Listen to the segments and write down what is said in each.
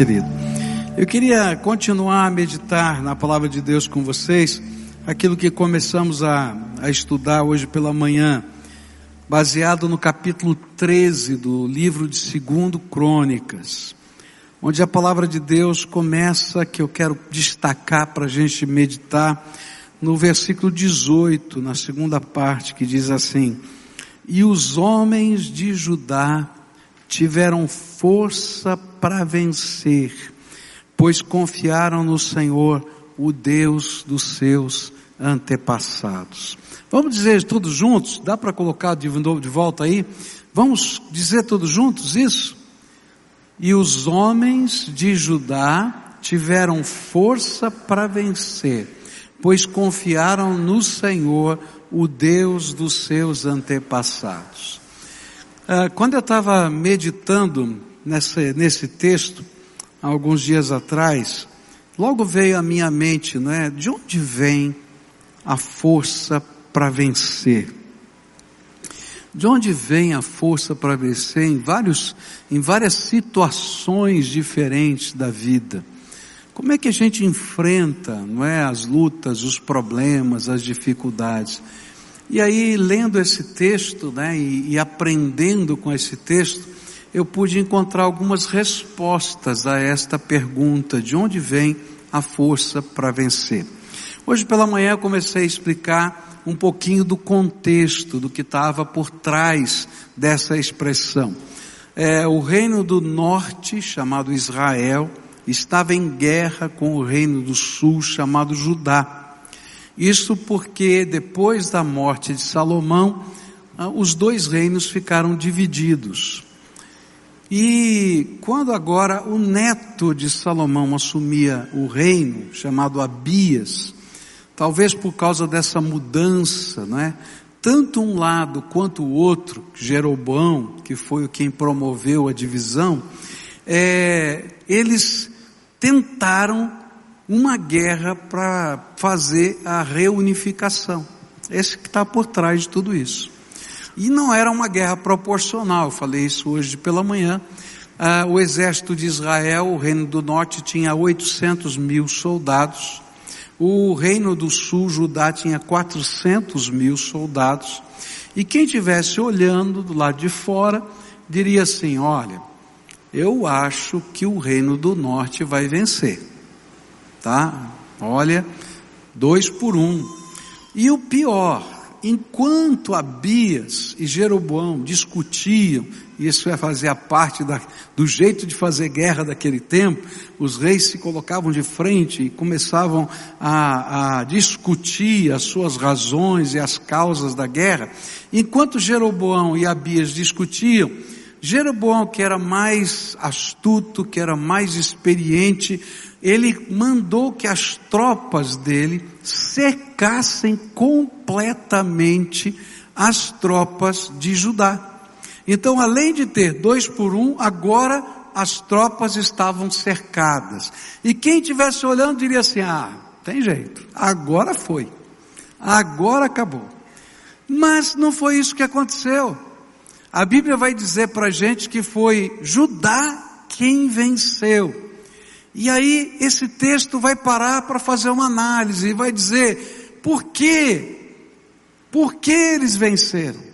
querido. Eu queria continuar a meditar na palavra de Deus com vocês, aquilo que começamos a, a estudar hoje pela manhã, baseado no capítulo 13 do livro de Segundo Crônicas, onde a palavra de Deus começa, que eu quero destacar para a gente meditar, no versículo 18, na segunda parte, que diz assim: E os homens de Judá tiveram força para vencer, pois confiaram no Senhor, o Deus dos seus antepassados. Vamos dizer todos juntos? Dá para colocar de volta aí? Vamos dizer todos juntos isso? E os homens de Judá tiveram força para vencer, pois confiaram no Senhor, o Deus dos seus antepassados. Ah, quando eu estava meditando nesse, nesse texto, alguns dias atrás, logo veio à minha mente, não é? De onde vem a força para vencer? De onde vem a força para vencer em vários, em várias situações diferentes da vida? Como é que a gente enfrenta, não é, as lutas, os problemas, as dificuldades? E aí, lendo esse texto, né, e, e aprendendo com esse texto, eu pude encontrar algumas respostas a esta pergunta: de onde vem a força para vencer? Hoje pela manhã eu comecei a explicar um pouquinho do contexto, do que estava por trás dessa expressão. É, o reino do norte, chamado Israel, estava em guerra com o reino do sul, chamado Judá. Isso porque depois da morte de Salomão, ah, os dois reinos ficaram divididos. E quando agora o neto de Salomão assumia o reino, chamado Abias, talvez por causa dessa mudança, não é? Tanto um lado quanto o outro, Jeroboão, que foi quem promoveu a divisão, é, eles tentaram uma guerra para fazer a reunificação. Esse que está por trás de tudo isso. E não era uma guerra proporcional, eu falei isso hoje pela manhã. Ah, o exército de Israel, o reino do norte, tinha 800 mil soldados. O reino do sul, Judá, tinha 400 mil soldados. E quem estivesse olhando do lado de fora, diria assim: olha, eu acho que o reino do norte vai vencer tá? Olha, dois por um. E o pior, enquanto Abias e Jeroboão discutiam, e isso ia fazer a parte da, do jeito de fazer guerra daquele tempo, os reis se colocavam de frente e começavam a, a discutir as suas razões e as causas da guerra. Enquanto Jeroboão e Abias discutiam, Jeroboão, que era mais astuto, que era mais experiente, ele mandou que as tropas dele cercassem completamente as tropas de Judá. Então, além de ter dois por um, agora as tropas estavam cercadas. E quem estivesse olhando diria assim: ah, tem jeito, agora foi, agora acabou. Mas não foi isso que aconteceu. A Bíblia vai dizer para a gente que foi Judá quem venceu. E aí esse texto vai parar para fazer uma análise e vai dizer por quê? Por que eles venceram?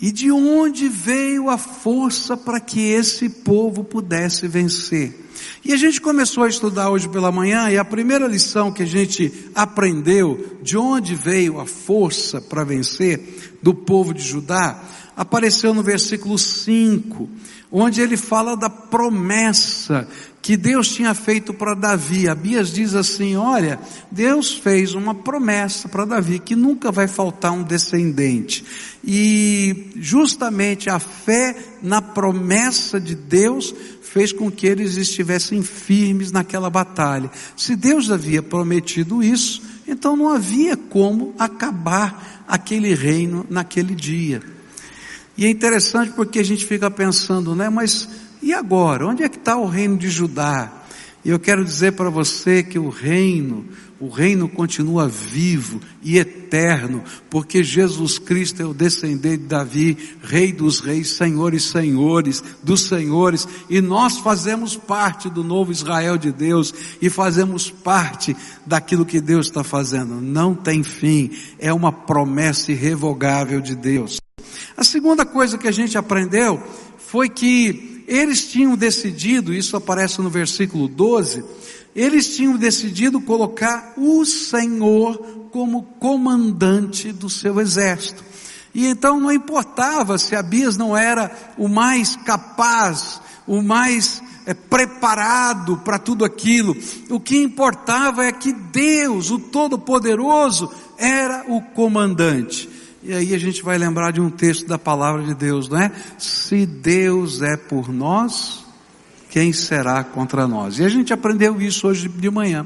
E de onde veio a força para que esse povo pudesse vencer? E a gente começou a estudar hoje pela manhã e a primeira lição que a gente aprendeu de onde veio a força para vencer do povo de Judá apareceu no versículo 5, onde ele fala da promessa que Deus tinha feito para Davi. Abias diz assim: Olha, Deus fez uma promessa para Davi que nunca vai faltar um descendente. E justamente a fé na promessa de Deus fez com que eles estivessem firmes naquela batalha. Se Deus havia prometido isso, então não havia como acabar aquele reino naquele dia. E é interessante porque a gente fica pensando, né, mas e agora? Onde é que está o reino de Judá? E eu quero dizer para você que o reino, o reino continua vivo e eterno, porque Jesus Cristo é o descendente de Davi, Rei dos Reis, Senhor e Senhores, dos Senhores, e nós fazemos parte do novo Israel de Deus e fazemos parte daquilo que Deus está fazendo. Não tem fim, é uma promessa irrevogável de Deus. A segunda coisa que a gente aprendeu foi que eles tinham decidido, isso aparece no versículo 12, eles tinham decidido colocar o Senhor como comandante do seu exército. E então não importava se Abias não era o mais capaz, o mais é, preparado para tudo aquilo. O que importava é que Deus, o Todo-Poderoso, era o comandante. E aí a gente vai lembrar de um texto da palavra de Deus, não é? Se Deus é por nós, quem será contra nós? E a gente aprendeu isso hoje de manhã.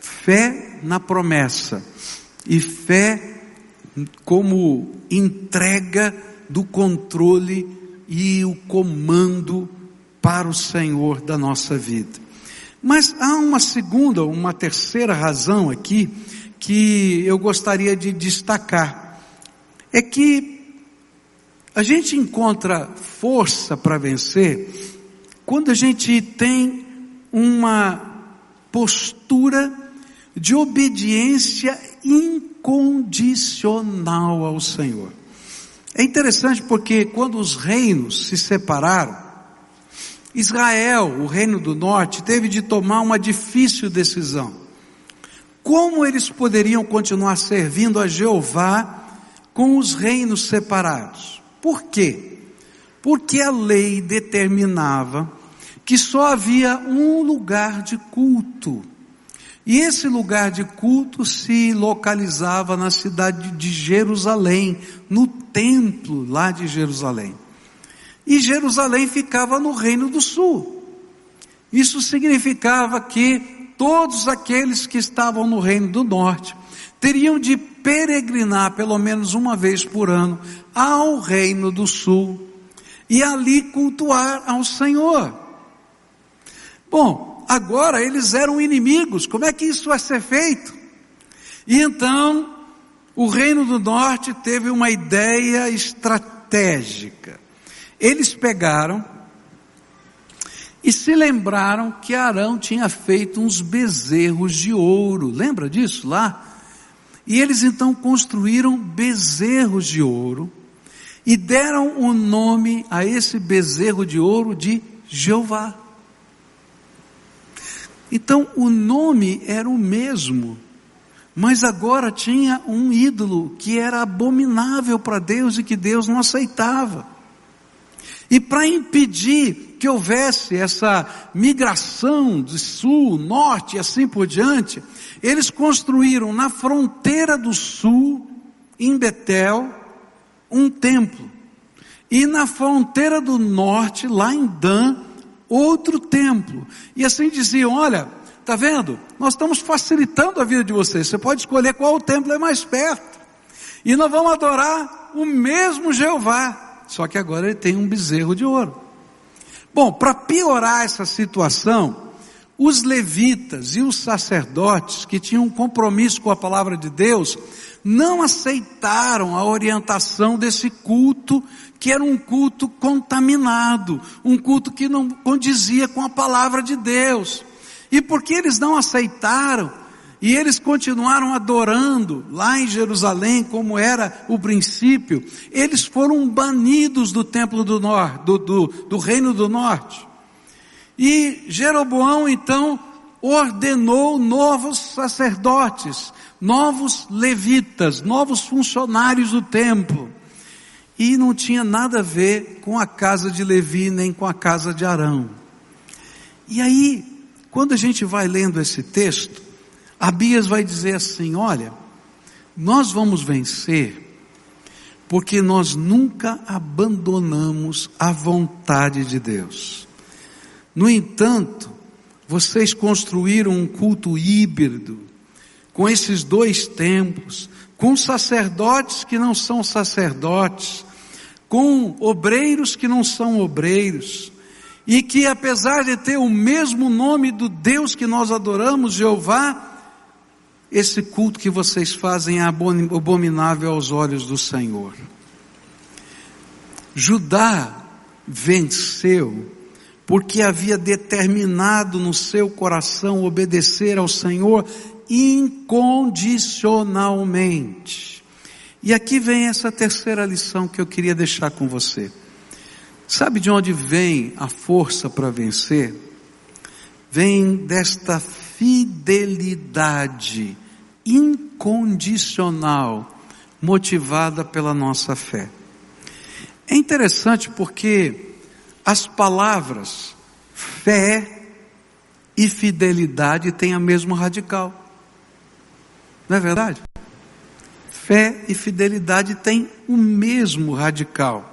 Fé na promessa e fé como entrega do controle e o comando para o Senhor da nossa vida. Mas há uma segunda, uma terceira razão aqui que eu gostaria de destacar é que a gente encontra força para vencer quando a gente tem uma postura de obediência incondicional ao Senhor. É interessante porque quando os reinos se separaram, Israel, o reino do norte, teve de tomar uma difícil decisão. Como eles poderiam continuar servindo a Jeová com os reinos separados. Por quê? Porque a lei determinava que só havia um lugar de culto. E esse lugar de culto se localizava na cidade de Jerusalém, no templo lá de Jerusalém. E Jerusalém ficava no Reino do Sul. Isso significava que todos aqueles que estavam no Reino do Norte teriam de peregrinar pelo menos uma vez por ano ao Reino do Sul e ali cultuar ao Senhor. Bom, agora eles eram inimigos, como é que isso vai ser feito? E então, o Reino do Norte teve uma ideia estratégica. Eles pegaram e se lembraram que Arão tinha feito uns bezerros de ouro. Lembra disso lá? E eles então construíram bezerros de ouro e deram o nome a esse bezerro de ouro de Jeová. Então o nome era o mesmo, mas agora tinha um ídolo que era abominável para Deus e que Deus não aceitava. E para impedir que houvesse essa migração de sul, norte e assim por diante, eles construíram na fronteira do sul, em Betel, um templo. E na fronteira do norte, lá em Dan, outro templo. E assim diziam: olha, tá vendo? Nós estamos facilitando a vida de vocês. Você pode escolher qual templo é mais perto. E nós vamos adorar o mesmo Jeová. Só que agora ele tem um bezerro de ouro. Bom, para piorar essa situação, os levitas e os sacerdotes que tinham um compromisso com a palavra de Deus não aceitaram a orientação desse culto, que era um culto contaminado, um culto que não condizia com a palavra de Deus. E porque eles não aceitaram, e eles continuaram adorando lá em Jerusalém, como era o princípio. Eles foram banidos do templo do norte, do, do, do reino do norte. E Jeroboão então ordenou novos sacerdotes, novos levitas, novos funcionários do templo. E não tinha nada a ver com a casa de Levi nem com a casa de Arão. E aí, quando a gente vai lendo esse texto, Abias vai dizer assim: olha, nós vamos vencer porque nós nunca abandonamos a vontade de Deus. No entanto, vocês construíram um culto híbrido, com esses dois templos, com sacerdotes que não são sacerdotes, com obreiros que não são obreiros, e que apesar de ter o mesmo nome do Deus que nós adoramos, Jeová, esse culto que vocês fazem é abominável aos olhos do Senhor. Judá venceu porque havia determinado no seu coração obedecer ao Senhor incondicionalmente. E aqui vem essa terceira lição que eu queria deixar com você. Sabe de onde vem a força para vencer? Vem desta fidelidade incondicional motivada pela nossa fé. É interessante porque as palavras fé e fidelidade têm a mesma radical. Não é verdade? Fé e fidelidade têm o mesmo radical.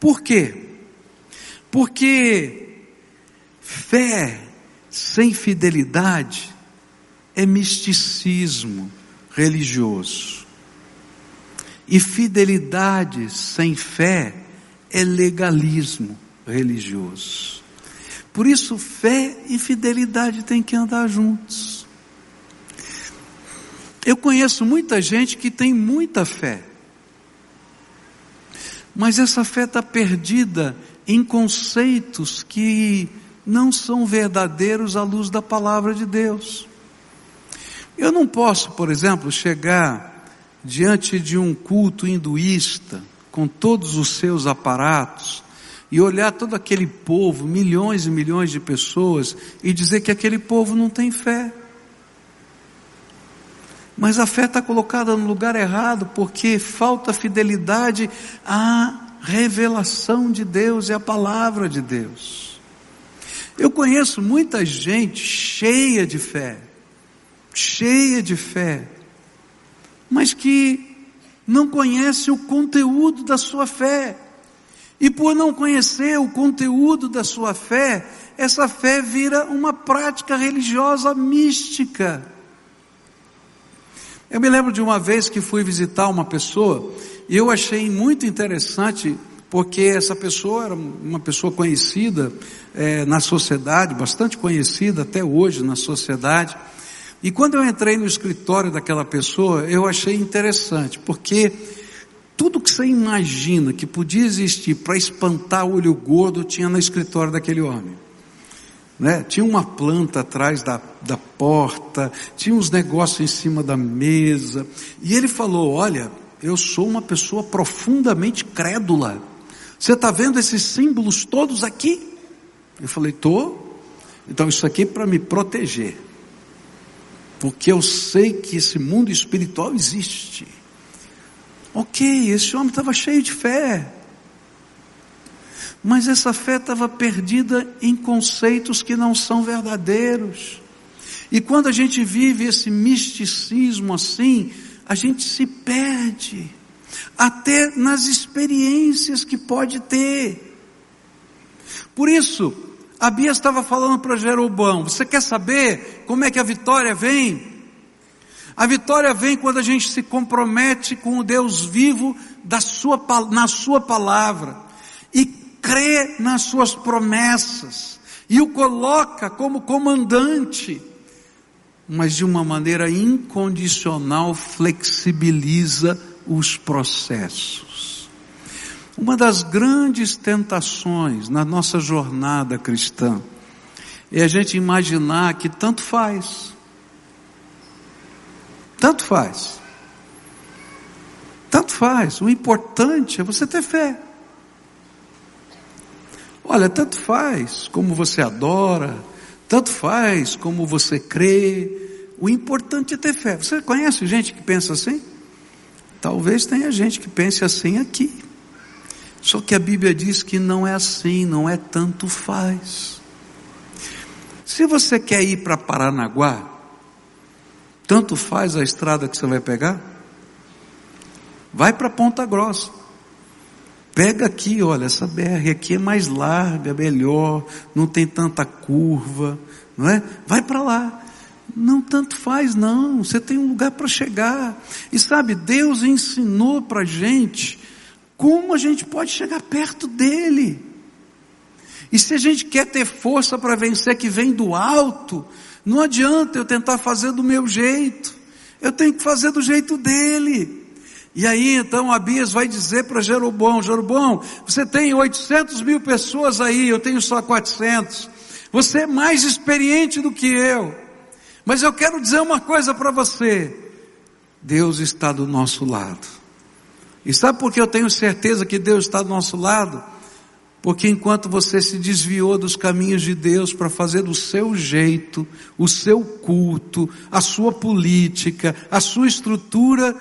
Por quê? Porque fé sem fidelidade é misticismo religioso. E fidelidade sem fé é legalismo religioso. Por isso, fé e fidelidade têm que andar juntos. Eu conheço muita gente que tem muita fé, mas essa fé está perdida em conceitos que não são verdadeiros à luz da palavra de Deus. Eu não posso, por exemplo, chegar diante de um culto hinduísta, com todos os seus aparatos, e olhar todo aquele povo, milhões e milhões de pessoas, e dizer que aquele povo não tem fé. Mas a fé está colocada no lugar errado, porque falta fidelidade à revelação de Deus e à palavra de Deus. Eu conheço muita gente cheia de fé, cheia de fé, mas que não conhece o conteúdo da sua fé. E por não conhecer o conteúdo da sua fé, essa fé vira uma prática religiosa mística. Eu me lembro de uma vez que fui visitar uma pessoa e eu achei muito interessante porque essa pessoa era uma pessoa conhecida é, na sociedade, bastante conhecida até hoje na sociedade. E quando eu entrei no escritório daquela pessoa, eu achei interessante, porque tudo que você imagina que podia existir para espantar o olho gordo tinha no escritório daquele homem. Né? Tinha uma planta atrás da, da porta, tinha uns negócios em cima da mesa, e ele falou: Olha, eu sou uma pessoa profundamente crédula. Você está vendo esses símbolos todos aqui? Eu falei: Tô. Então isso aqui é para me proteger, porque eu sei que esse mundo espiritual existe. Ok, esse homem estava cheio de fé. Mas essa fé estava perdida em conceitos que não são verdadeiros. E quando a gente vive esse misticismo assim, a gente se perde, até nas experiências que pode ter. Por isso, a Bia estava falando para Jeroboão: você quer saber como é que a vitória vem? A vitória vem quando a gente se compromete com o Deus vivo da sua, na Sua palavra e crê nas Suas promessas e o coloca como comandante, mas de uma maneira incondicional flexibiliza os processos. Uma das grandes tentações na nossa jornada cristã é a gente imaginar que tanto faz tanto faz. Tanto faz. O importante é você ter fé. Olha, tanto faz como você adora, tanto faz como você crê. O importante é ter fé. Você conhece gente que pensa assim? Talvez tenha gente que pense assim aqui. Só que a Bíblia diz que não é assim, não é tanto faz. Se você quer ir para Paranaguá, tanto faz a estrada que você vai pegar. Vai para Ponta Grossa. Pega aqui, olha, essa BR aqui é mais larga, melhor, não tem tanta curva, não é? Vai para lá. Não tanto faz, não. Você tem um lugar para chegar. E sabe, Deus ensinou para gente como a gente pode chegar perto dele. E se a gente quer ter força para vencer que vem do alto, não adianta eu tentar fazer do meu jeito. Eu tenho que fazer do jeito dele. E aí então Abias vai dizer para Jeroboão, Jeroboão, você tem 800 mil pessoas aí, eu tenho só 400. Você é mais experiente do que eu. Mas eu quero dizer uma coisa para você. Deus está do nosso lado. E sabe por que eu tenho certeza que Deus está do nosso lado? Porque enquanto você se desviou dos caminhos de Deus para fazer do seu jeito, o seu culto, a sua política, a sua estrutura,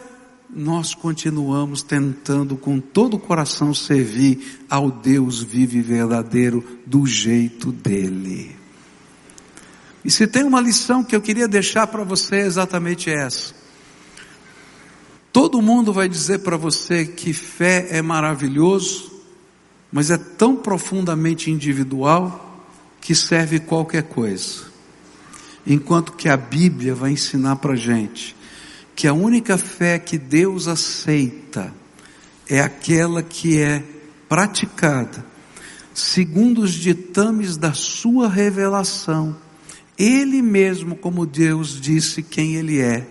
nós continuamos tentando com todo o coração servir ao Deus vivo e verdadeiro do jeito dele. E se tem uma lição que eu queria deixar para você é exatamente essa. Todo mundo vai dizer para você que fé é maravilhoso, mas é tão profundamente individual que serve qualquer coisa. Enquanto que a Bíblia vai ensinar para gente que a única fé que Deus aceita é aquela que é praticada segundo os ditames da sua revelação. Ele mesmo, como Deus disse quem ele é,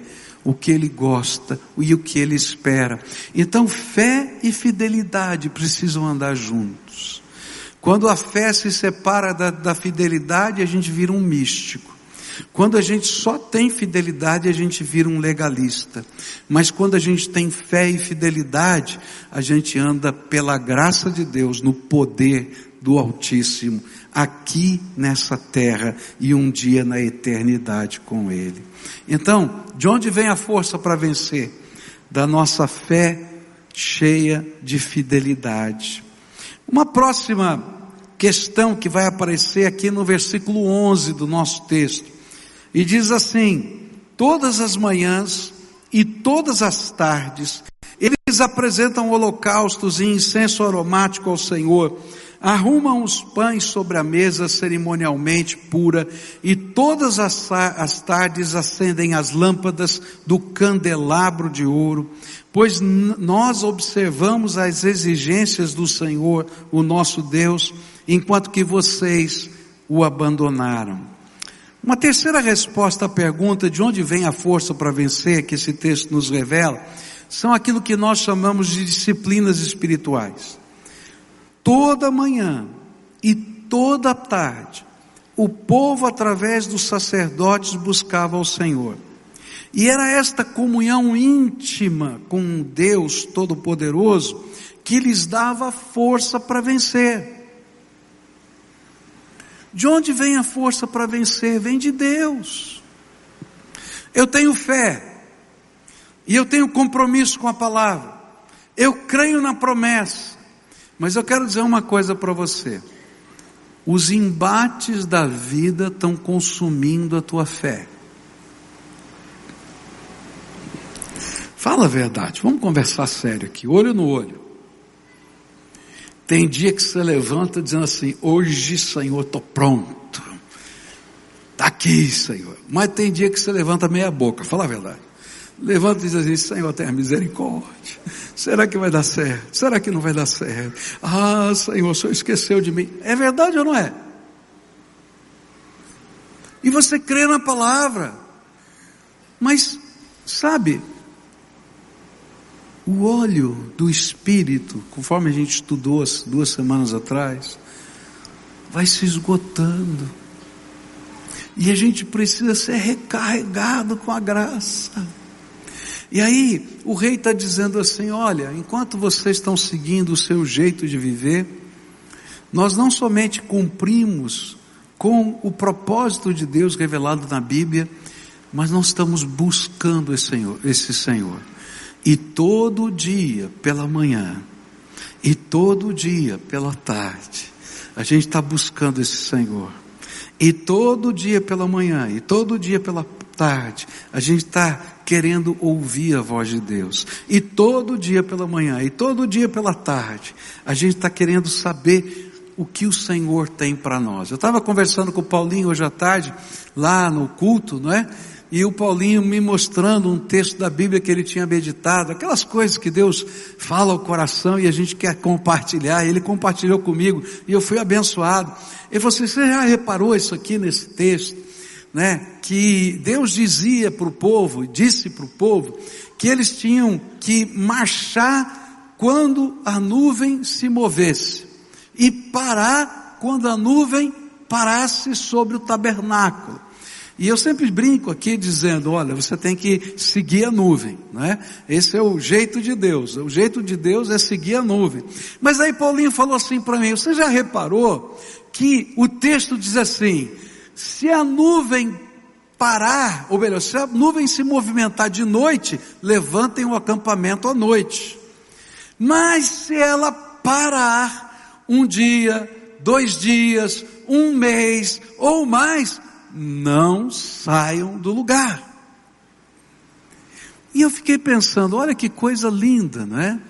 o que ele gosta e o que ele espera. Então, fé e fidelidade precisam andar juntos. Quando a fé se separa da, da fidelidade, a gente vira um místico. Quando a gente só tem fidelidade, a gente vira um legalista. Mas quando a gente tem fé e fidelidade, a gente anda pela graça de Deus, no poder do Altíssimo, aqui nessa terra e um dia na eternidade com Ele. Então, de onde vem a força para vencer? Da nossa fé cheia de fidelidade. Uma próxima questão que vai aparecer aqui no versículo 11 do nosso texto. E diz assim: Todas as manhãs e todas as tardes, eles apresentam holocaustos e incenso aromático ao Senhor arrumam os pães sobre a mesa cerimonialmente pura e todas as, as tardes acendem as lâmpadas do candelabro de ouro, pois nós observamos as exigências do Senhor, o nosso Deus, enquanto que vocês o abandonaram. Uma terceira resposta à pergunta de onde vem a força para vencer, que esse texto nos revela, são aquilo que nós chamamos de disciplinas espirituais toda manhã e toda tarde, o povo, através dos sacerdotes, buscava o Senhor. E era esta comunhão íntima com Deus Todo-Poderoso que lhes dava força para vencer. De onde vem a força para vencer? Vem de Deus. Eu tenho fé, e eu tenho compromisso com a palavra, eu creio na promessa, mas eu quero dizer uma coisa para você. Os embates da vida estão consumindo a tua fé. Fala a verdade, vamos conversar sério aqui, olho no olho. Tem dia que você levanta dizendo assim: Hoje, Senhor, estou pronto. Está aqui, Senhor. Mas tem dia que você levanta meia boca, fala a verdade. Levanta e diz assim: Senhor, tenha misericórdia. Será que vai dar certo? Será que não vai dar certo? Ah, Senhor, o Senhor esqueceu de mim. É verdade ou não é? E você crê na palavra. Mas, sabe, o óleo do Espírito, conforme a gente estudou duas semanas atrás, vai se esgotando. E a gente precisa ser recarregado com a graça. E aí o rei está dizendo assim: olha, enquanto vocês estão seguindo o seu jeito de viver, nós não somente cumprimos com o propósito de Deus revelado na Bíblia, mas nós estamos buscando esse Senhor, esse Senhor. E todo dia pela manhã, e todo dia pela tarde, a gente está buscando esse Senhor. E todo dia pela manhã, e todo dia pela tarde, a gente está querendo ouvir a voz de Deus. E todo dia pela manhã, e todo dia pela tarde, a gente está querendo saber o que o Senhor tem para nós. Eu estava conversando com o Paulinho hoje à tarde, lá no culto, não é? E o Paulinho me mostrando um texto da Bíblia que ele tinha meditado, aquelas coisas que Deus fala ao coração e a gente quer compartilhar. Ele compartilhou comigo e eu fui abençoado. E você, você já reparou isso aqui nesse texto? Né? Que Deus dizia para o povo, disse para o povo, que eles tinham que marchar quando a nuvem se movesse e parar quando a nuvem parasse sobre o tabernáculo. E eu sempre brinco aqui dizendo, olha, você tem que seguir a nuvem, né? Esse é o jeito de Deus. O jeito de Deus é seguir a nuvem. Mas aí Paulinho falou assim para mim, você já reparou que o texto diz assim, se a nuvem parar, ou melhor, se a nuvem se movimentar de noite, levantem o acampamento à noite. Mas se ela parar um dia, dois dias, um mês ou mais, não saiam do lugar. E eu fiquei pensando, olha que coisa linda, não é?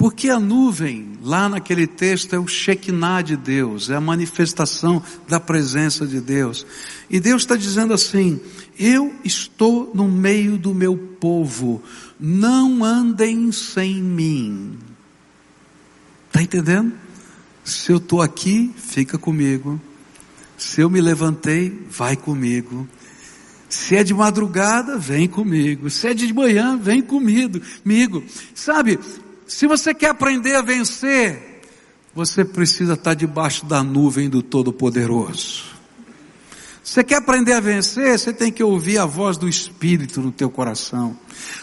Porque a nuvem, lá naquele texto, é o Shekinah de Deus, é a manifestação da presença de Deus. E Deus está dizendo assim: Eu estou no meio do meu povo, não andem sem mim. Está entendendo? Se eu estou aqui, fica comigo. Se eu me levantei, vai comigo. Se é de madrugada, vem comigo. Se é de manhã, vem comigo. Sabe, se você quer aprender a vencer, você precisa estar debaixo da nuvem do Todo-Poderoso. Você quer aprender a vencer, você tem que ouvir a voz do Espírito no teu coração.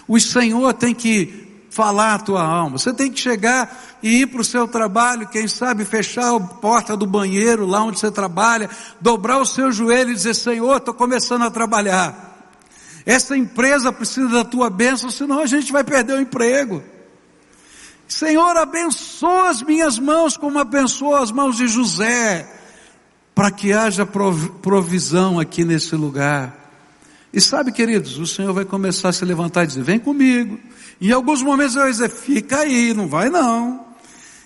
O Senhor tem que falar a tua alma. Você tem que chegar e ir para o seu trabalho, quem sabe fechar a porta do banheiro lá onde você trabalha, dobrar o seu joelho e dizer, Senhor, estou começando a trabalhar. Essa empresa precisa da tua bênção, senão a gente vai perder o emprego. Senhor, abençoa as minhas mãos como abençoa as mãos de José, para que haja provisão aqui nesse lugar. E sabe, queridos, o Senhor vai começar a se levantar e dizer: Vem comigo. Em alguns momentos eu vou dizer: Fica aí, não vai não.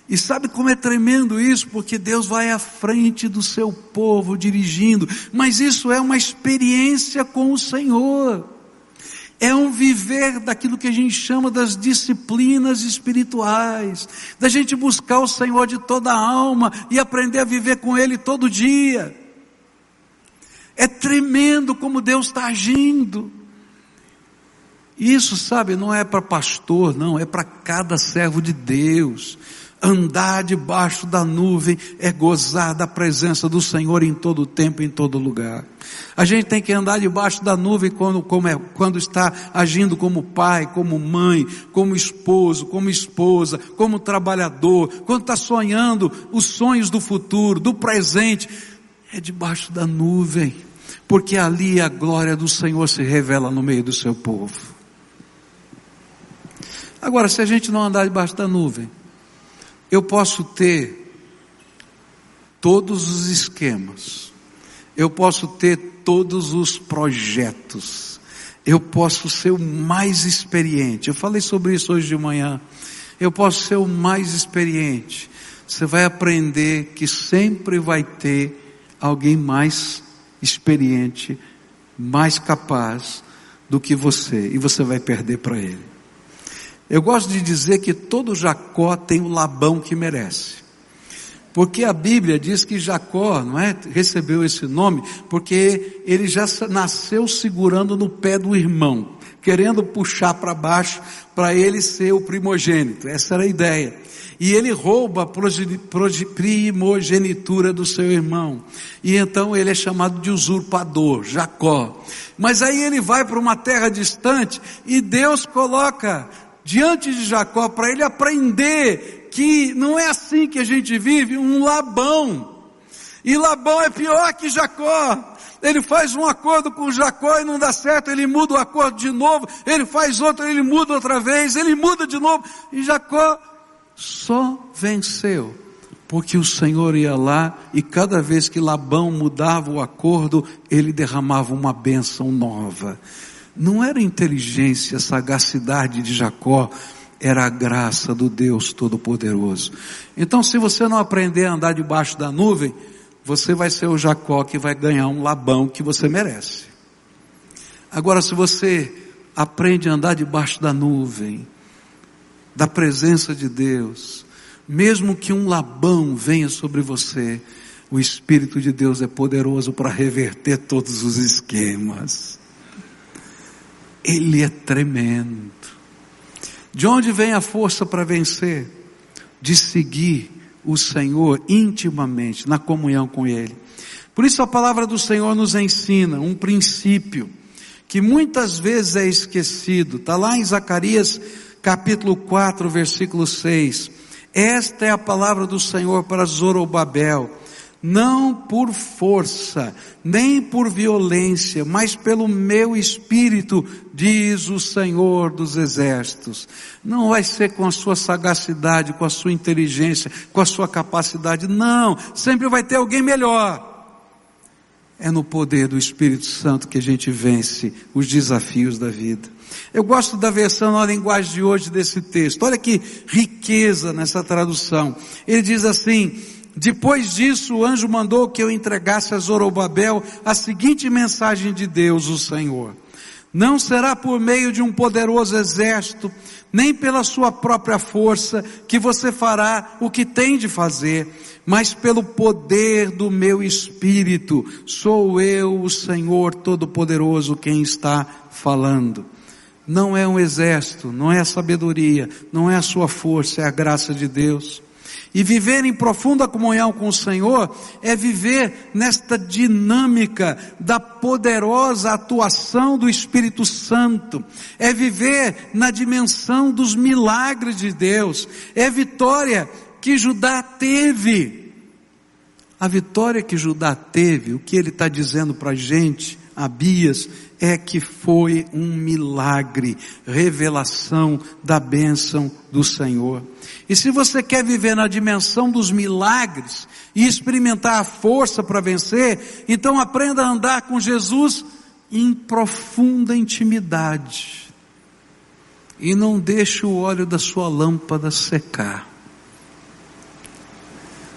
E sabe como é tremendo isso? Porque Deus vai à frente do seu povo dirigindo. Mas isso é uma experiência com o Senhor. É um viver daquilo que a gente chama das disciplinas espirituais, da gente buscar o Senhor de toda a alma e aprender a viver com Ele todo dia. É tremendo como Deus está agindo. Isso, sabe, não é para pastor, não, é para cada servo de Deus. Andar debaixo da nuvem é gozar da presença do Senhor em todo tempo, em todo lugar. A gente tem que andar debaixo da nuvem quando, é, quando está agindo como pai, como mãe, como esposo, como esposa, como trabalhador, quando está sonhando os sonhos do futuro, do presente. É debaixo da nuvem, porque ali a glória do Senhor se revela no meio do seu povo. Agora, se a gente não andar debaixo da nuvem, eu posso ter todos os esquemas, eu posso ter todos os projetos, eu posso ser o mais experiente. Eu falei sobre isso hoje de manhã. Eu posso ser o mais experiente. Você vai aprender que sempre vai ter alguém mais experiente, mais capaz do que você, e você vai perder para ele. Eu gosto de dizer que todo Jacó tem o Labão que merece. Porque a Bíblia diz que Jacó, não é, recebeu esse nome porque ele já nasceu segurando no pé do irmão, querendo puxar para baixo para ele ser o primogênito. Essa era a ideia. E ele rouba a primogenitura do seu irmão. E então ele é chamado de usurpador, Jacó. Mas aí ele vai para uma terra distante e Deus coloca diante de Jacó para ele aprender que não é assim que a gente vive um Labão. E Labão é pior que Jacó. Ele faz um acordo com Jacó e não dá certo, ele muda o acordo de novo, ele faz outro, ele muda outra vez, ele muda de novo. E Jacó só venceu porque o Senhor ia lá e cada vez que Labão mudava o acordo, ele derramava uma bênção nova. Não era inteligência, sagacidade de Jacó, era a graça do Deus Todo-Poderoso. Então, se você não aprender a andar debaixo da nuvem, você vai ser o Jacó que vai ganhar um Labão que você merece. Agora, se você aprende a andar debaixo da nuvem, da presença de Deus, mesmo que um Labão venha sobre você, o Espírito de Deus é poderoso para reverter todos os esquemas. Ele é tremendo. De onde vem a força para vencer? De seguir o Senhor intimamente, na comunhão com Ele. Por isso a palavra do Senhor nos ensina um princípio que muitas vezes é esquecido. Está lá em Zacarias capítulo 4, versículo 6. Esta é a palavra do Senhor para Zorobabel. Não por força, nem por violência, mas pelo meu espírito, diz o Senhor dos exércitos. Não vai ser com a sua sagacidade, com a sua inteligência, com a sua capacidade, não. Sempre vai ter alguém melhor. É no poder do Espírito Santo que a gente vence os desafios da vida. Eu gosto da versão na linguagem de hoje desse texto. Olha que riqueza nessa tradução. Ele diz assim: depois disso, o anjo mandou que eu entregasse a Zorobabel a seguinte mensagem de Deus, o Senhor. Não será por meio de um poderoso exército, nem pela sua própria força, que você fará o que tem de fazer, mas pelo poder do meu espírito. Sou eu, o Senhor Todo-Poderoso, quem está falando não é um exército, não é a sabedoria, não é a sua força, é a graça de Deus. E viver em profunda comunhão com o Senhor é viver nesta dinâmica da poderosa atuação do Espírito Santo, é viver na dimensão dos milagres de Deus, é vitória que Judá teve. A vitória que Judá teve, o que ele está dizendo para a gente, Abias, é que foi um milagre, revelação da bênção do Senhor. E se você quer viver na dimensão dos milagres e experimentar a força para vencer, então aprenda a andar com Jesus em profunda intimidade. E não deixe o óleo da sua lâmpada secar.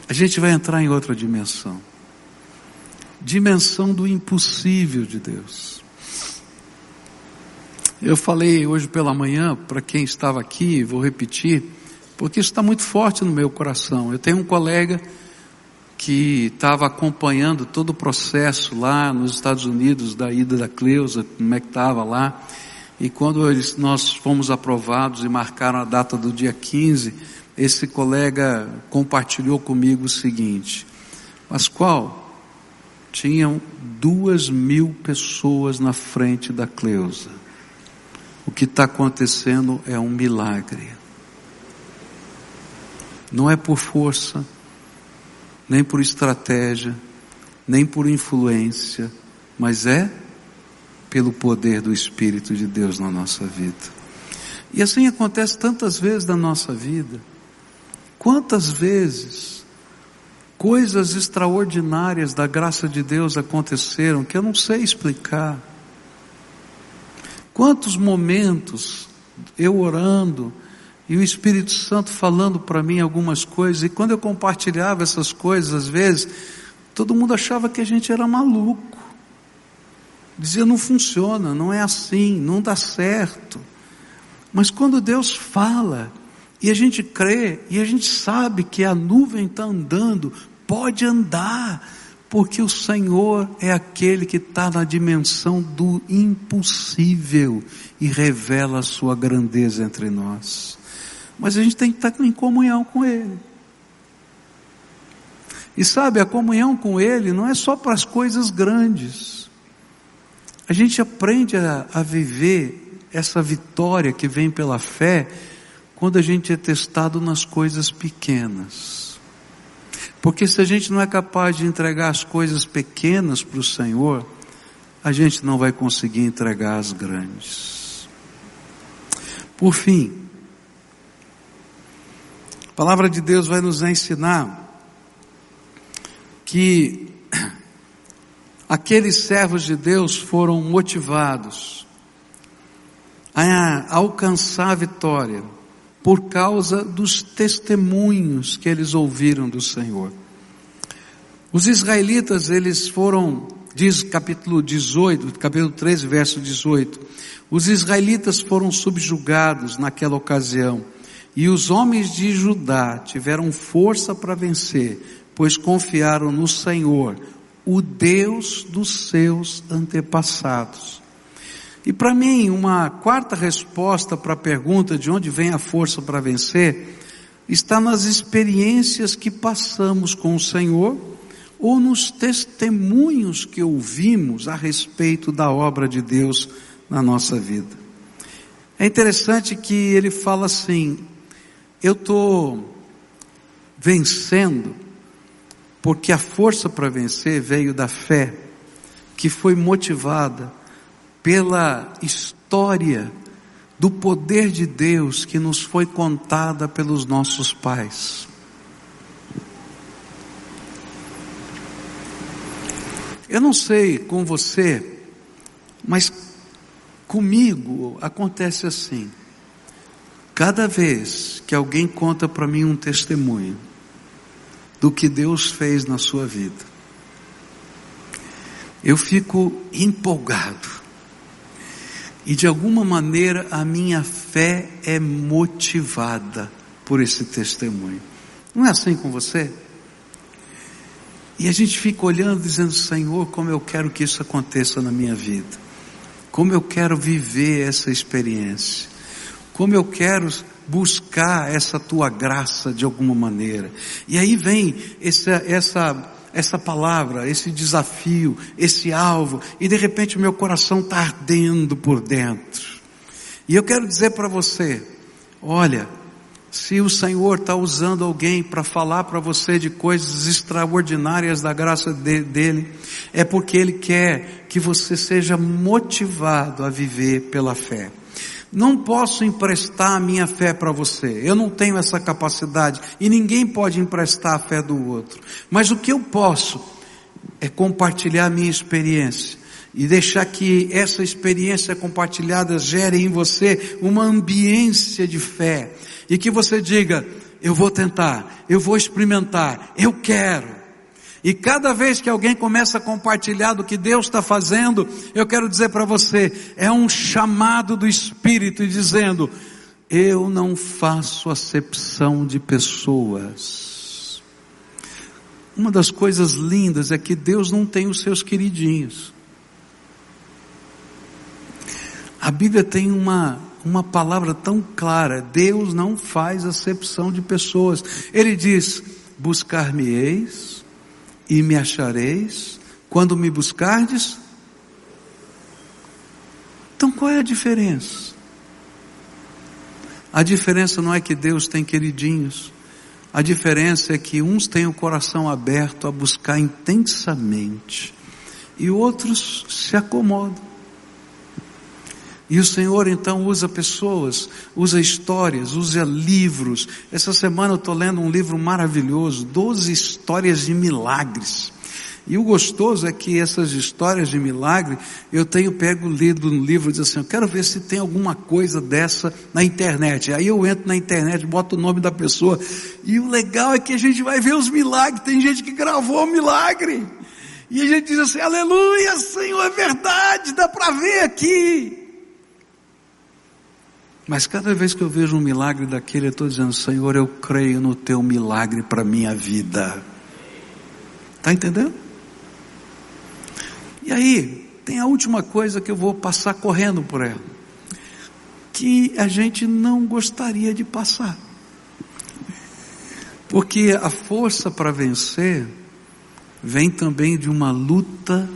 A gente vai entrar em outra dimensão. Dimensão do impossível de Deus. Eu falei hoje pela manhã, para quem estava aqui, vou repetir, porque isso está muito forte no meu coração. Eu tenho um colega que estava acompanhando todo o processo lá nos Estados Unidos da ida da Cleusa, como é que estava lá. E quando eles, nós fomos aprovados e marcaram a data do dia 15, esse colega compartilhou comigo o seguinte, Pascoal, tinham duas mil pessoas na frente da Cleusa. O que está acontecendo é um milagre. Não é por força, nem por estratégia, nem por influência, mas é pelo poder do Espírito de Deus na nossa vida. E assim acontece tantas vezes na nossa vida. Quantas vezes coisas extraordinárias da graça de Deus aconteceram que eu não sei explicar. Quantos momentos eu orando e o Espírito Santo falando para mim algumas coisas, e quando eu compartilhava essas coisas, às vezes, todo mundo achava que a gente era maluco. Dizia, não funciona, não é assim, não dá certo. Mas quando Deus fala, e a gente crê, e a gente sabe que a nuvem está andando, pode andar, porque o Senhor é aquele que está na dimensão do impossível e revela a sua grandeza entre nós. Mas a gente tem que estar em comunhão com Ele. E sabe, a comunhão com Ele não é só para as coisas grandes. A gente aprende a, a viver essa vitória que vem pela fé quando a gente é testado nas coisas pequenas. Porque se a gente não é capaz de entregar as coisas pequenas para o Senhor, a gente não vai conseguir entregar as grandes. Por fim, a palavra de Deus vai nos ensinar que aqueles servos de Deus foram motivados a alcançar a vitória por causa dos testemunhos que eles ouviram do Senhor. Os israelitas, eles foram diz capítulo 18, capítulo 13, verso 18: Os israelitas foram subjugados naquela ocasião, e os homens de Judá tiveram força para vencer, pois confiaram no Senhor, o Deus dos seus antepassados. E para mim, uma quarta resposta para a pergunta de onde vem a força para vencer, está nas experiências que passamos com o Senhor ou nos testemunhos que ouvimos a respeito da obra de Deus na nossa vida. É interessante que ele fala assim: eu estou vencendo porque a força para vencer veio da fé que foi motivada pela história do poder de Deus que nos foi contada pelos nossos pais. Eu não sei com você, mas comigo acontece assim. Cada vez que alguém conta para mim um testemunho do que Deus fez na sua vida, eu fico empolgado e de alguma maneira a minha fé é motivada por esse testemunho. Não é assim com você? E a gente fica olhando dizendo, Senhor, como eu quero que isso aconteça na minha vida. Como eu quero viver essa experiência. Como eu quero buscar essa tua graça de alguma maneira. E aí vem essa, essa essa palavra, esse desafio, esse alvo, e de repente o meu coração está ardendo por dentro. E eu quero dizer para você, olha, se o Senhor está usando alguém para falar para você de coisas extraordinárias da graça de, dele, é porque Ele quer que você seja motivado a viver pela fé. Não posso emprestar a minha fé para você. Eu não tenho essa capacidade. E ninguém pode emprestar a fé do outro. Mas o que eu posso é compartilhar a minha experiência. E deixar que essa experiência compartilhada gere em você uma ambiência de fé. E que você diga, eu vou tentar, eu vou experimentar, eu quero. E cada vez que alguém começa a compartilhar do que Deus está fazendo, eu quero dizer para você, é um chamado do Espírito dizendo, eu não faço acepção de pessoas. Uma das coisas lindas é que Deus não tem os seus queridinhos. A Bíblia tem uma, uma palavra tão clara, Deus não faz acepção de pessoas. Ele diz, buscar-me-eis, e me achareis quando me buscardes. Então qual é a diferença? A diferença não é que Deus tem queridinhos. A diferença é que uns têm o coração aberto a buscar intensamente e outros se acomodam. E o Senhor então usa pessoas, usa histórias, usa livros. Essa semana eu estou lendo um livro maravilhoso, 12 histórias de milagres. E o gostoso é que essas histórias de milagre, eu tenho pego lido no livro e diz assim, eu quero ver se tem alguma coisa dessa na internet. Aí eu entro na internet, boto o nome da pessoa, e o legal é que a gente vai ver os milagres, tem gente que gravou o milagre. E a gente diz assim, aleluia, Senhor, é verdade, dá para ver aqui. Mas cada vez que eu vejo um milagre daquele, eu estou dizendo, Senhor, eu creio no teu milagre para a minha vida. Está entendendo? E aí, tem a última coisa que eu vou passar correndo por ela. Que a gente não gostaria de passar. Porque a força para vencer vem também de uma luta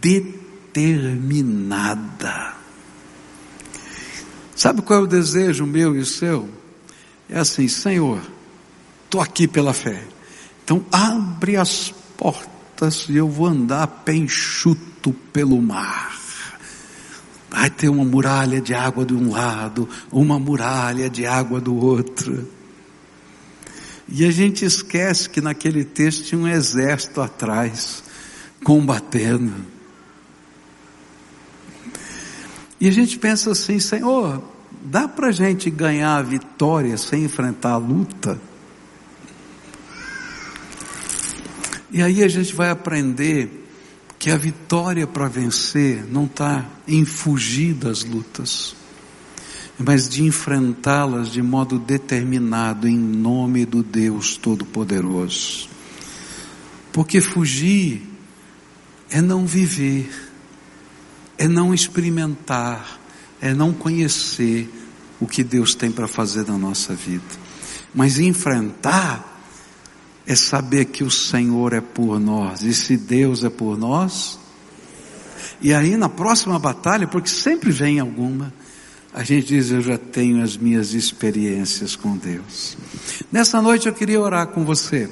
determinada. Sabe qual é o desejo meu e o seu? É assim, Senhor, estou aqui pela fé. Então abre as portas e eu vou andar pé enxuto pelo mar. Vai ter uma muralha de água de um lado, uma muralha de água do outro. E a gente esquece que naquele texto tinha um exército atrás, combatendo. E a gente pensa assim, Senhor, dá para gente ganhar a vitória sem enfrentar a luta? E aí a gente vai aprender que a vitória para vencer não está em fugir das lutas, mas de enfrentá-las de modo determinado em nome do Deus Todo-Poderoso. Porque fugir é não viver, é não experimentar, é não conhecer o que Deus tem para fazer na nossa vida. Mas enfrentar é saber que o Senhor é por nós, e se Deus é por nós, e aí na próxima batalha, porque sempre vem alguma, a gente diz: Eu já tenho as minhas experiências com Deus. Nessa noite eu queria orar com você.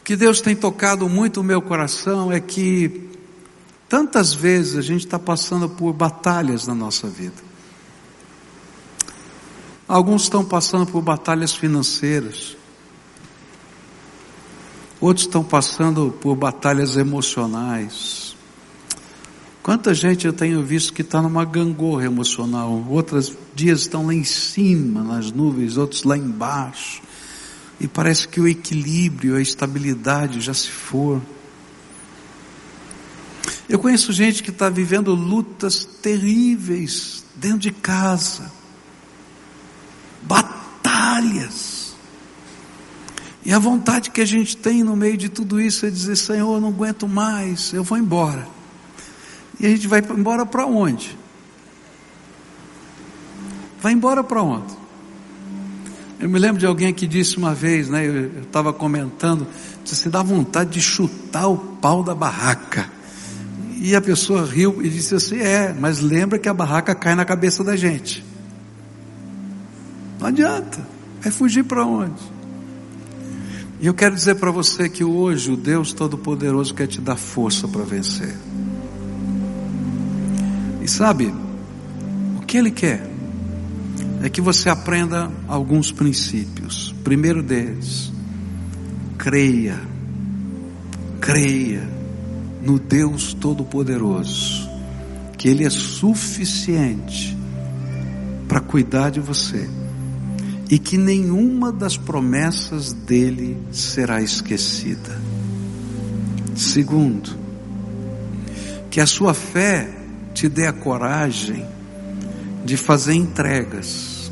O que Deus tem tocado muito o meu coração é que tantas vezes a gente está passando por batalhas na nossa vida. Alguns estão passando por batalhas financeiras. Outros estão passando por batalhas emocionais. Quanta gente eu tenho visto que está numa gangorra emocional. Outros dias estão lá em cima, nas nuvens, outros lá embaixo. E parece que o equilíbrio, a estabilidade já se for. Eu conheço gente que está vivendo lutas terríveis dentro de casa. Batalhas e a vontade que a gente tem no meio de tudo isso é dizer: Senhor, eu não aguento mais, eu vou embora. E a gente vai embora para onde? Vai embora para onde? Eu me lembro de alguém que disse uma vez, né? Eu estava comentando, assim, dá vontade de chutar o pau da barraca. E a pessoa riu e disse assim: é, mas lembra que a barraca cai na cabeça da gente. Não adianta. É fugir para onde? E eu quero dizer para você que hoje o Deus Todo-Poderoso quer te dar força para vencer. E sabe, o que Ele quer é que você aprenda alguns princípios. Primeiro deles, creia, creia no Deus Todo-Poderoso, que Ele é suficiente para cuidar de você e que nenhuma das promessas dele será esquecida. Segundo, que a sua fé te dê a coragem de fazer entregas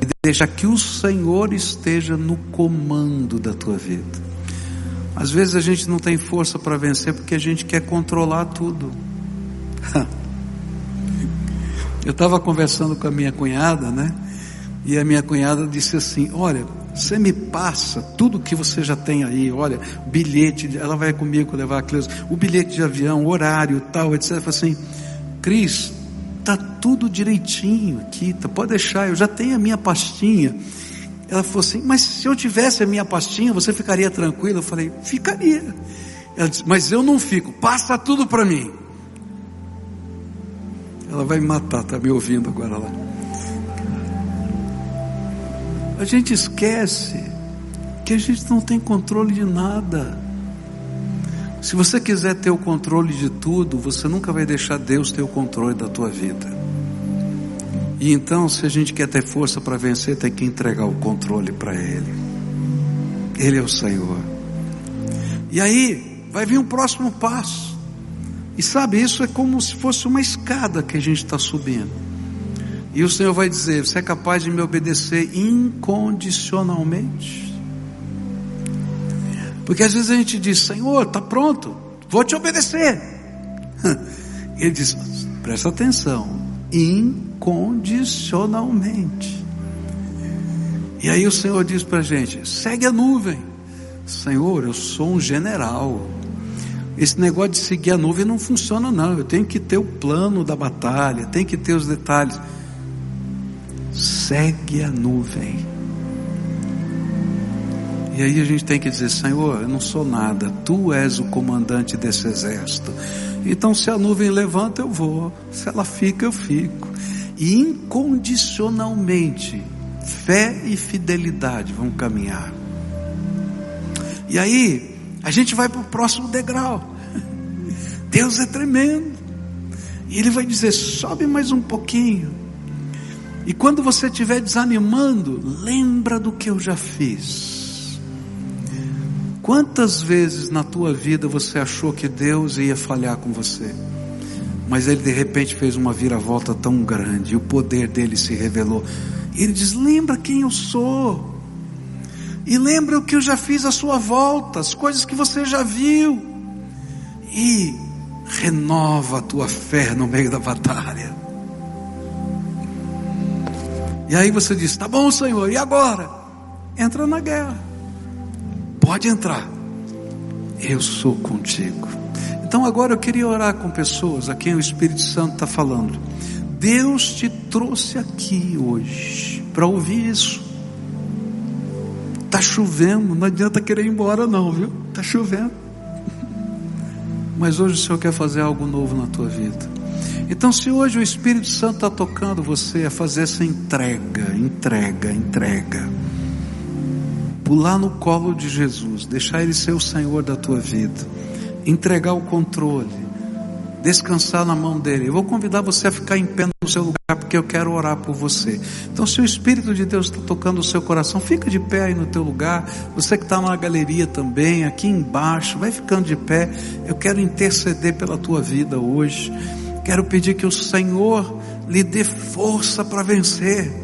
e deixar que o Senhor esteja no comando da tua vida. Às vezes a gente não tem força para vencer porque a gente quer controlar tudo. Eu estava conversando com a minha cunhada, né? E a minha cunhada disse assim: Olha, você me passa tudo que você já tem aí, olha, bilhete, ela vai comigo levar a Cleusa, o bilhete de avião, horário, tal, etc. Eu falei assim, Cris, tá tudo direitinho aqui, tá, pode deixar, eu já tenho a minha pastinha. Ela falou assim, mas se eu tivesse a minha pastinha, você ficaria tranquila? Eu falei, ficaria. Ela disse, mas eu não fico, passa tudo para mim. Ela vai me matar, tá me ouvindo agora lá. A gente esquece que a gente não tem controle de nada. Se você quiser ter o controle de tudo, você nunca vai deixar Deus ter o controle da tua vida. E então, se a gente quer ter força para vencer, tem que entregar o controle para Ele. Ele é o Senhor. E aí, vai vir um próximo passo. E sabe, isso é como se fosse uma escada que a gente está subindo. E o Senhor vai dizer: Você é capaz de me obedecer incondicionalmente? Porque às vezes a gente diz: Senhor, está pronto, vou te obedecer. Ele diz: Presta atenção, incondicionalmente. E aí o Senhor diz para a gente: Segue a nuvem. Senhor, eu sou um general. Esse negócio de seguir a nuvem não funciona, não. Eu tenho que ter o plano da batalha, tenho que ter os detalhes segue a nuvem. E aí a gente tem que dizer: Senhor, eu não sou nada, tu és o comandante desse exército. Então, se a nuvem levanta, eu vou, se ela fica, eu fico. E incondicionalmente, fé e fidelidade vão caminhar. E aí, a gente vai para o próximo degrau. Deus é tremendo. E Ele vai dizer: sobe mais um pouquinho. E quando você estiver desanimando, lembra do que eu já fiz. Quantas vezes na tua vida você achou que Deus ia falhar com você? Mas ele de repente fez uma viravolta tão grande, e o poder dele se revelou. E ele diz: Lembra quem eu sou, e lembra o que eu já fiz à sua volta, as coisas que você já viu, e renova a tua fé no meio da batalha. E aí você diz: Tá bom, Senhor, e agora? Entra na guerra. Pode entrar. Eu sou contigo. Então agora eu queria orar com pessoas a quem o Espírito Santo está falando. Deus te trouxe aqui hoje para ouvir isso. Tá chovendo, não adianta querer ir embora não, viu? Tá chovendo. Mas hoje o Senhor quer fazer algo novo na tua vida. Então, se hoje o Espírito Santo está tocando você a fazer essa entrega, entrega, entrega pular no colo de Jesus, deixar Ele ser o Senhor da tua vida, entregar o controle, descansar na mão dele. Eu vou convidar você a ficar em pé no seu lugar, porque eu quero orar por você. Então, se o Espírito de Deus está tocando o seu coração, fica de pé aí no teu lugar. Você que está na galeria também, aqui embaixo, vai ficando de pé. Eu quero interceder pela tua vida hoje. Quero pedir que o Senhor lhe dê força para vencer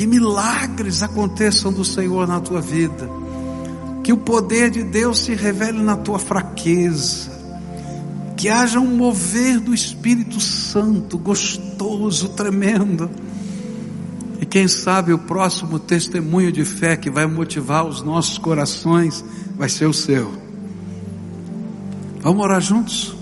que milagres aconteçam do Senhor na tua vida. Que o poder de Deus se revele na tua fraqueza. Que haja um mover do Espírito Santo, gostoso, tremendo. E quem sabe o próximo testemunho de fé que vai motivar os nossos corações vai ser o seu. Vamos orar juntos?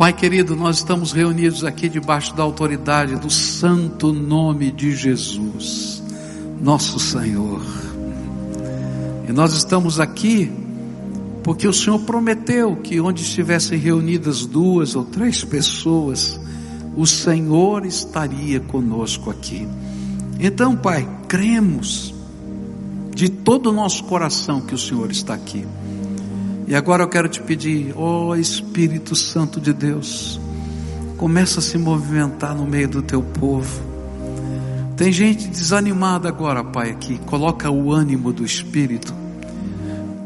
Pai querido, nós estamos reunidos aqui debaixo da autoridade do santo nome de Jesus, nosso Senhor. E nós estamos aqui porque o Senhor prometeu que onde estivessem reunidas duas ou três pessoas, o Senhor estaria conosco aqui. Então, Pai, cremos de todo o nosso coração que o Senhor está aqui. E agora eu quero te pedir, ó oh Espírito Santo de Deus, começa a se movimentar no meio do teu povo. Tem gente desanimada agora, Pai, aqui. Coloca o ânimo do Espírito.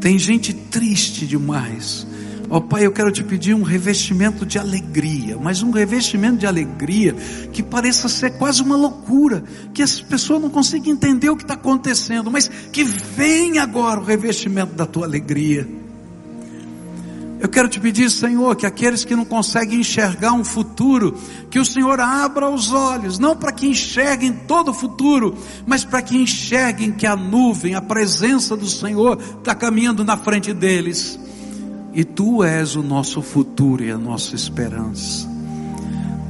Tem gente triste demais. Ó oh, Pai, eu quero te pedir um revestimento de alegria, mas um revestimento de alegria que pareça ser quase uma loucura, que as pessoas não consigam entender o que está acontecendo, mas que venha agora o revestimento da tua alegria. Eu quero te pedir, Senhor, que aqueles que não conseguem enxergar um futuro, que o Senhor abra os olhos, não para que enxerguem todo o futuro, mas para que enxerguem que a nuvem, a presença do Senhor está caminhando na frente deles. E tu és o nosso futuro e a nossa esperança.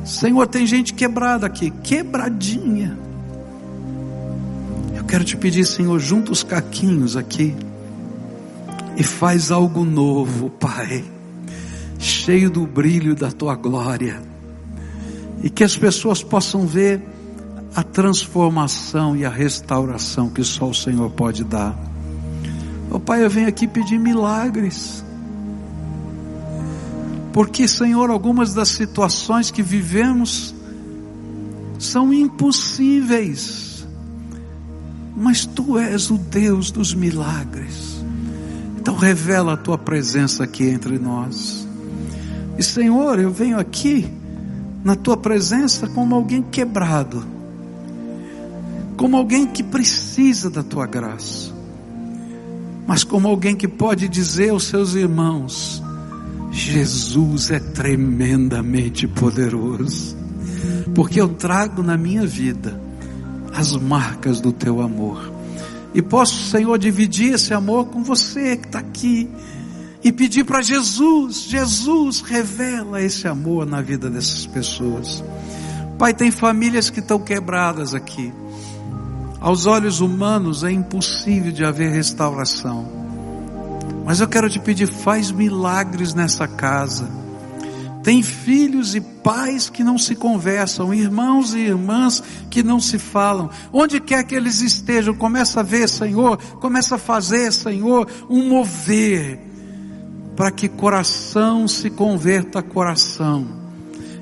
Senhor, tem gente quebrada aqui, quebradinha. Eu quero te pedir, Senhor, junta os caquinhos aqui e faz algo novo, Pai, cheio do brilho da tua glória, e que as pessoas possam ver a transformação e a restauração que só o Senhor pode dar. Oh Pai, eu venho aqui pedir milagres. Porque, Senhor, algumas das situações que vivemos são impossíveis. Mas Tu és o Deus dos milagres. Então revela a tua presença aqui entre nós. E Senhor, eu venho aqui na tua presença como alguém quebrado, como alguém que precisa da tua graça, mas como alguém que pode dizer aos seus irmãos: Jesus é tremendamente poderoso, porque eu trago na minha vida as marcas do teu amor. E posso, Senhor, dividir esse amor com você que está aqui. E pedir para Jesus, Jesus revela esse amor na vida dessas pessoas. Pai, tem famílias que estão quebradas aqui. Aos olhos humanos é impossível de haver restauração. Mas eu quero te pedir, faz milagres nessa casa tem filhos e pais que não se conversam, irmãos e irmãs que não se falam. Onde quer que eles estejam, começa a ver, Senhor, começa a fazer, Senhor, um mover para que coração se converta a coração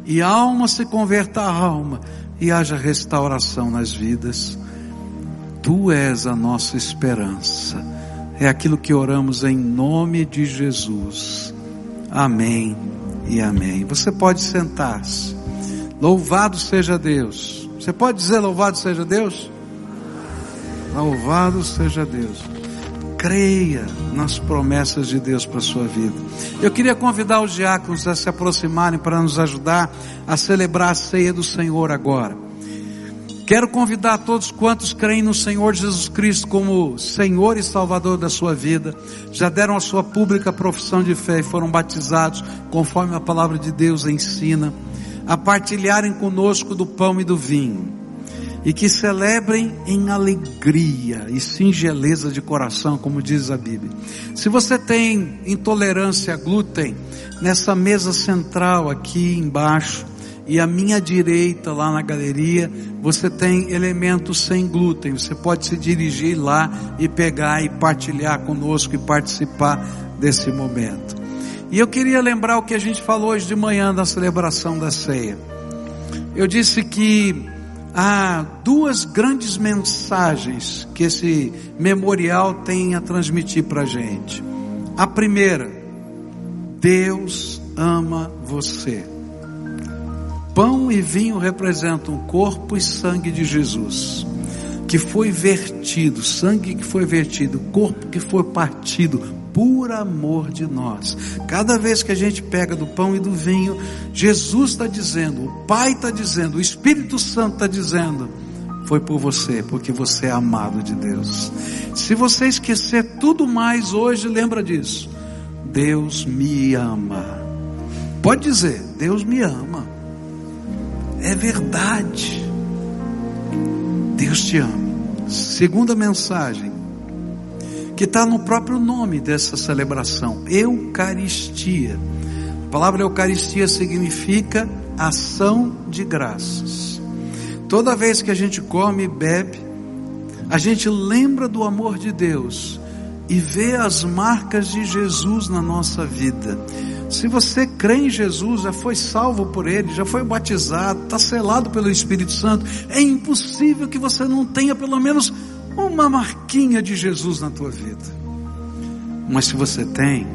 e alma se converta a alma e haja restauração nas vidas. Tu és a nossa esperança. É aquilo que oramos em nome de Jesus. Amém e amém. Você pode sentar-se. Louvado seja Deus. Você pode dizer louvado seja Deus? Louvado seja Deus. Creia nas promessas de Deus para a sua vida. Eu queria convidar os diáconos a se aproximarem para nos ajudar a celebrar a ceia do Senhor agora. Quero convidar todos quantos creem no Senhor Jesus Cristo como Senhor e Salvador da sua vida, já deram a sua pública profissão de fé e foram batizados conforme a palavra de Deus ensina, a partilharem conosco do pão e do vinho e que celebrem em alegria e singeleza de coração, como diz a Bíblia. Se você tem intolerância a glúten, nessa mesa central aqui embaixo, e à minha direita, lá na galeria, você tem elementos sem glúten. Você pode se dirigir lá e pegar e partilhar conosco e participar desse momento. E eu queria lembrar o que a gente falou hoje de manhã na celebração da ceia. Eu disse que há duas grandes mensagens que esse memorial tem a transmitir para a gente. A primeira, Deus ama você. Pão e vinho representam o corpo e sangue de Jesus, que foi vertido, sangue que foi vertido, corpo que foi partido por amor de nós. Cada vez que a gente pega do pão e do vinho, Jesus está dizendo, o Pai está dizendo, o Espírito Santo está dizendo, foi por você, porque você é amado de Deus. Se você esquecer tudo mais hoje, lembra disso. Deus me ama. Pode dizer, Deus me ama. É verdade. Deus te ama. Segunda mensagem, que está no próprio nome dessa celebração: Eucaristia. A palavra Eucaristia significa ação de graças. Toda vez que a gente come e bebe, a gente lembra do amor de Deus e vê as marcas de Jesus na nossa vida. Se você crê em Jesus, já foi salvo por Ele, já foi batizado, está selado pelo Espírito Santo, é impossível que você não tenha pelo menos uma marquinha de Jesus na tua vida. Mas se você tem,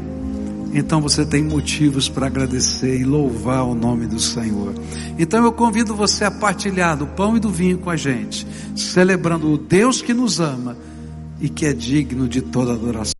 então você tem motivos para agradecer e louvar o nome do Senhor. Então eu convido você a partilhar do pão e do vinho com a gente, celebrando o Deus que nos ama e que é digno de toda adoração.